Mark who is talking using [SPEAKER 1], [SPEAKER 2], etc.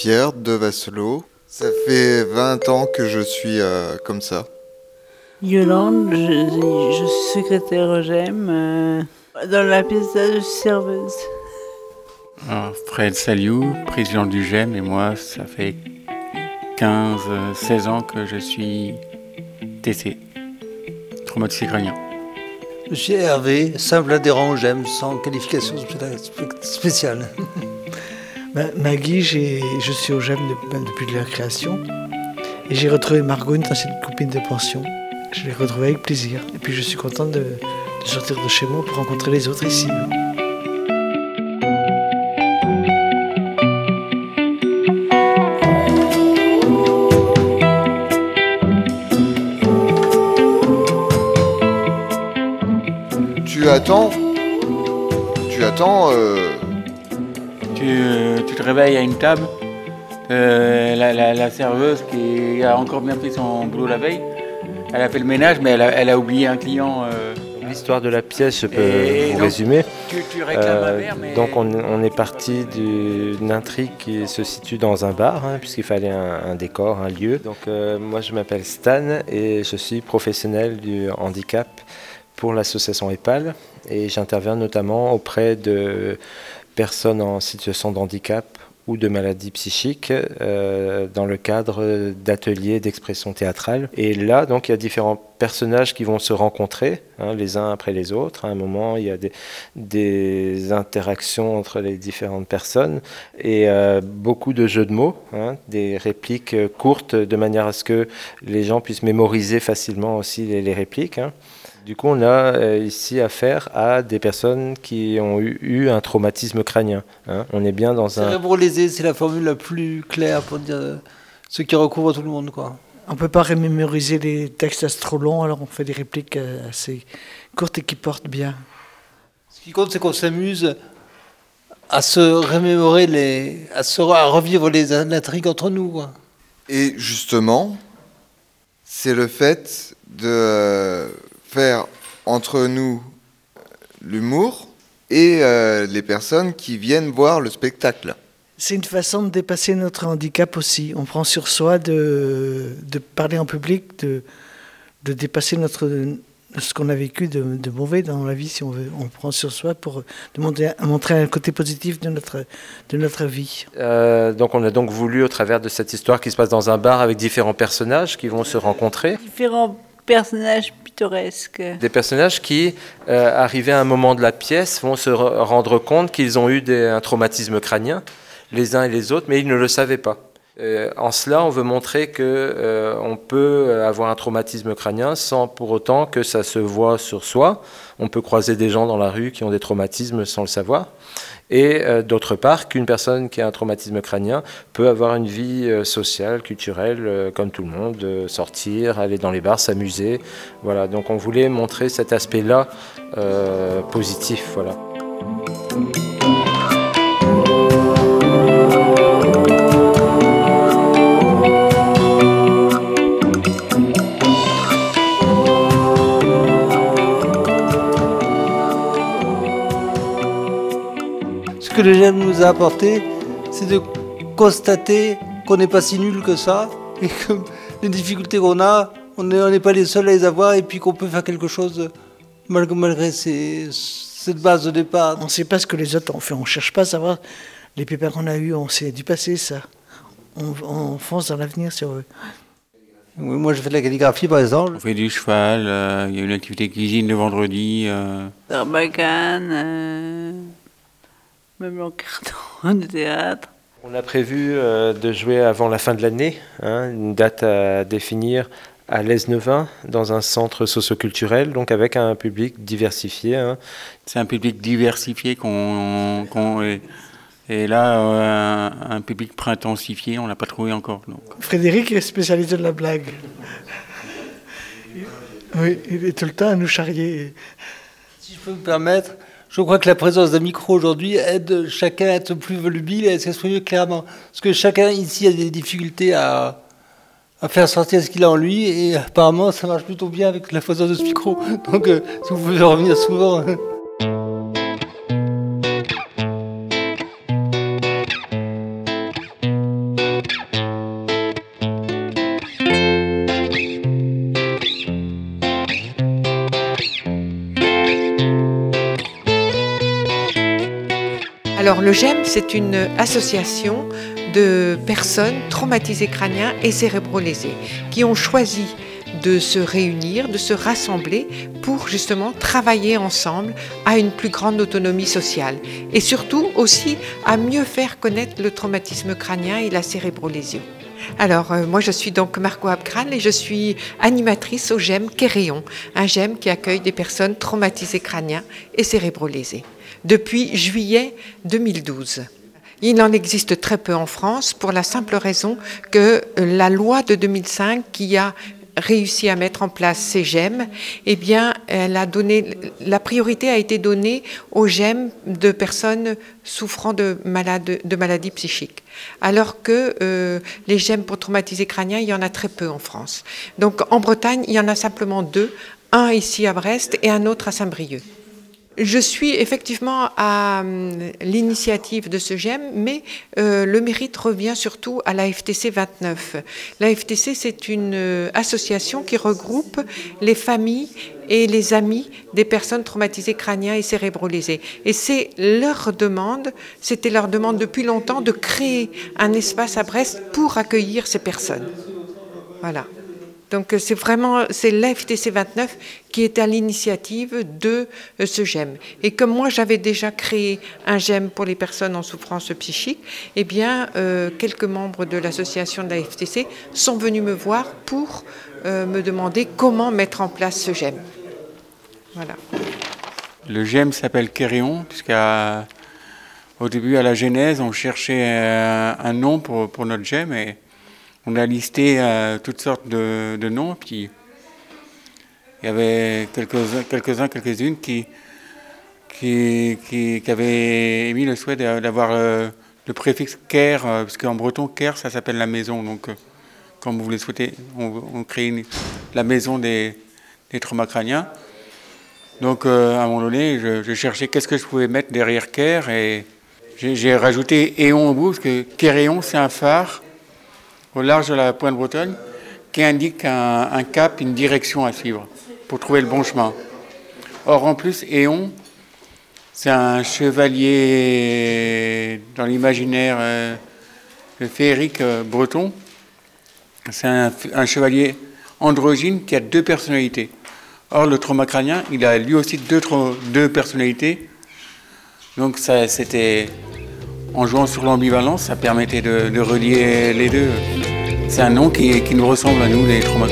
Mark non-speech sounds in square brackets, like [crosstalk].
[SPEAKER 1] Pierre de Vasselot. Ça fait 20 ans que je suis euh, comme ça.
[SPEAKER 2] Yolande, je, je suis secrétaire au GEM. euh, dans la pièce je suis serveuse.
[SPEAKER 3] Alors, Fred Saliou, président du GEM, et moi, ça fait 15, euh, 16 ans que je suis TC, traumatisé crânien.
[SPEAKER 4] Je suis Hervé, simple adhérent au GEM, sans qualification spé- spéciale.
[SPEAKER 5] Ma- Maggie, je suis au GEM ben, depuis la création. Et j'ai retrouvé Margot, une ancienne copine de pension. Je l'ai retrouvée avec plaisir. Et puis je suis contente de, sortir de chez moi pour rencontrer les autres ici.
[SPEAKER 1] Tu attends Tu attends euh,
[SPEAKER 3] réveilles à une table, euh, la, la- la serveuse qui a encore bien fait son boulot la veille, elle a fait le ménage, mais elle a, elle a oublié un client. euh,
[SPEAKER 6] L'histoire de la pièce, je peux
[SPEAKER 3] Et
[SPEAKER 6] vous
[SPEAKER 3] donc,
[SPEAKER 6] résumer.
[SPEAKER 3] tu, tu
[SPEAKER 6] Euh,
[SPEAKER 3] verre, mais...
[SPEAKER 6] donc on, on est parti d'une intrigue qui se situe dans un bar, hein, puisqu'il fallait un, un décor, un lieu. Donc euh, moi je m'appelle Stan et je suis professionnel du handicap pour l'association EPAL et j'interviens notamment auprès de personnes en situation de handicap ou de maladie psychique euh, dans le cadre d'ateliers d'expression théâtrale. Et là, donc, il y a différents personnages qui vont se rencontrer, hein, les uns après les autres. À un moment, il y a des, des interactions entre les différentes personnes et euh, beaucoup de jeux de mots, hein, des répliques euh, courtes de manière à ce que les gens puissent mémoriser facilement aussi les, les répliques. hein. Du coup, on a euh, ici affaire à des personnes qui ont eu, eu un traumatisme crânien. On est bien dans un...
[SPEAKER 4] Cérébrolésé, c'est la formule la plus claire pour dire euh, ce qui recouvre tout le monde. Quoi.
[SPEAKER 5] On ne peut pas remémoriser des textes assez trop longs, alors on fait des répliques euh, assez courtes et qui portent bien.
[SPEAKER 4] Ce qui compte, c'est qu'on s'amuse à se remémorer, les, à, se, à revivre les intrigues entre nous. Quoi.
[SPEAKER 1] Et justement, c'est le fait de faire entre nous l'humour et euh, les personnes qui viennent voir le spectacle.
[SPEAKER 5] C'est une façon de dépasser notre handicap aussi. On prend sur soi de, de parler en public, de, de dépasser notre, ce qu'on a vécu de, de mauvais dans la vie, si on veut. On prend sur soi pour de montrer, montrer un côté positif de notre, de notre vie.
[SPEAKER 6] Euh, donc on a donc voulu, au travers de cette histoire qui se passe dans un bar avec différents personnages qui vont se rencontrer,
[SPEAKER 2] Différents personnages pittoresques.
[SPEAKER 6] des personnages qui, euh, arrivés à un moment de la pièce, vont se re- rendre compte qu'ils ont eu des- un traumatisme crânien, les uns et les autres, mais ils ne le savaient pas. Euh, en cela, on veut montrer que euh, on peut avoir un traumatisme crânien sans pour autant que ça se voit sur soi. On peut croiser des gens dans la rue qui ont des traumatismes sans le savoir. Et euh, d'autre part, qu'une personne qui a un traumatisme crânien peut avoir une vie sociale, culturelle, comme tout le monde, sortir, aller dans les bars, s'amuser. Voilà, donc on voulait montrer cet aspect-là positif. Voilà.
[SPEAKER 4] Que le GEM nous a apporté, c'est de constater qu'on n'est pas si nul que ça et que les difficultés qu'on a, on n'est pas les seuls à les avoir et puis qu'on peut faire quelque chose malgré, malgré ces- cette base de départ.
[SPEAKER 5] On ne sait pas ce que les autres ont fait. On ne cherche pas à savoir les pépins qu'on a eus. On sait du passé, ça. On, on fonce dans l'avenir si on veut.
[SPEAKER 4] Oui, moi, je fais de la calligraphie, par exemple.
[SPEAKER 3] On fait du cheval, euh, il y a une activité cuisine le vendredi. euh,
[SPEAKER 2] Barbacane, euh, même en carton [laughs] de théâtre.
[SPEAKER 6] On a prévu euh, de jouer avant la fin de l'année, hein, une date à définir à l'Esnevin, dans un centre socioculturel, donc avec un public diversifié. hein.
[SPEAKER 3] C'est un public diversifié qu'on, qu'on- et, et là euh, un, un public printemps-sifié, on l'a pas trouvé encore. donc.
[SPEAKER 5] Frédéric est spécialiste de la blague. Oui, il est tout le temps à nous charrier.
[SPEAKER 4] Si je peux me permettre, je crois que la présence d'un micro aujourd'hui aide chacun à être plus volubile et à s'exprimer clairement. Parce que chacun ici a des difficultés à, à faire sortir ce qu'il a en lui et apparemment ça marche plutôt bien avec la présence de ce micro. Donc euh, si vous pouvez revenir souvent.
[SPEAKER 7] Le GEM, c'est une association de personnes traumatisées crâniens et cérébrolésées qui ont choisi de se réunir, de se rassembler pour justement travailler ensemble à une plus grande autonomie sociale et surtout aussi à mieux faire connaître le traumatisme crânien et la cérébrolésion. Alors, euh, moi, je suis donc Marco Abkran et je suis animatrice au GEM Kéréon, un GEM qui accueille des personnes traumatisées crâniens et cérébrolésées depuis juillet 2012. Il en existe très peu en France pour la simple raison que la loi de 2005 qui a réussi à mettre en place ces GEM, eh bien, elle a donné, la priorité a été donnée aux GEM de personnes souffrant de, maladies psychiques. Alors que euh, les GEM pour traumatisés crâniens, il y en a très peu en France. Donc en Bretagne, il y en a simplement deux, un ici à Brest et un autre à Saint-Brieuc. Je suis effectivement à euh, l'initiative de ce GEM, mais euh, le mérite revient surtout à la FTC 29. La FTC, c'est une euh, association qui regroupe les familles et les amis des personnes traumatisées crâniens et cérébrolésées. Et c'est leur demande, c'était leur demande depuis longtemps de créer un espace à Brest pour accueillir ces personnes. Voilà. Donc c'est vraiment c'est l'FTC 29 qui est à l'initiative de euh, ce GEM. Et comme moi j'avais déjà créé un GEM pour les personnes en souffrance psychique, eh bien euh, quelques membres de l'association de la FTC sont venus me voir pour euh, me demander comment mettre en place ce GEM. Voilà.
[SPEAKER 3] Le GEM s'appelle Kéréon, puisqu'au début, à la genèse, on cherchait un, nom pour, pour notre GEM on a listé euh, toutes sortes de, noms, puis il y avait quelques-uns, quelques-uns quelques-unes qui, qui, qui, avaient émis le souhait d'avoir euh, le préfixe Ker, euh, parce qu'en breton, Ker, ça s'appelle la maison. Donc, comme vous le souhaitez, on, crée la maison des, des traumas crâniens. Donc, à un moment donné, je, cherchais qu'est-ce que je pouvais mettre derrière Ker, et j'ai, rajouté Éon au bout, parce que Kéréon, c'est un phare au large de la pointe Bretonne qui indique un, cap, une direction à suivre pour trouver le bon chemin. Or, en plus, Éon, c'est un chevalier dans l'imaginaire euh, féerique euh, breton. C'est un, chevalier androgyne qui a deux personnalités. Or, le trauma crânien, il a lui aussi deux, deux personnalités. Donc, ça, c'était en jouant sur l'ambivalence, ça permettait de, relier les deux. C'est un nom qui, nous ressemble à nous, les traumas.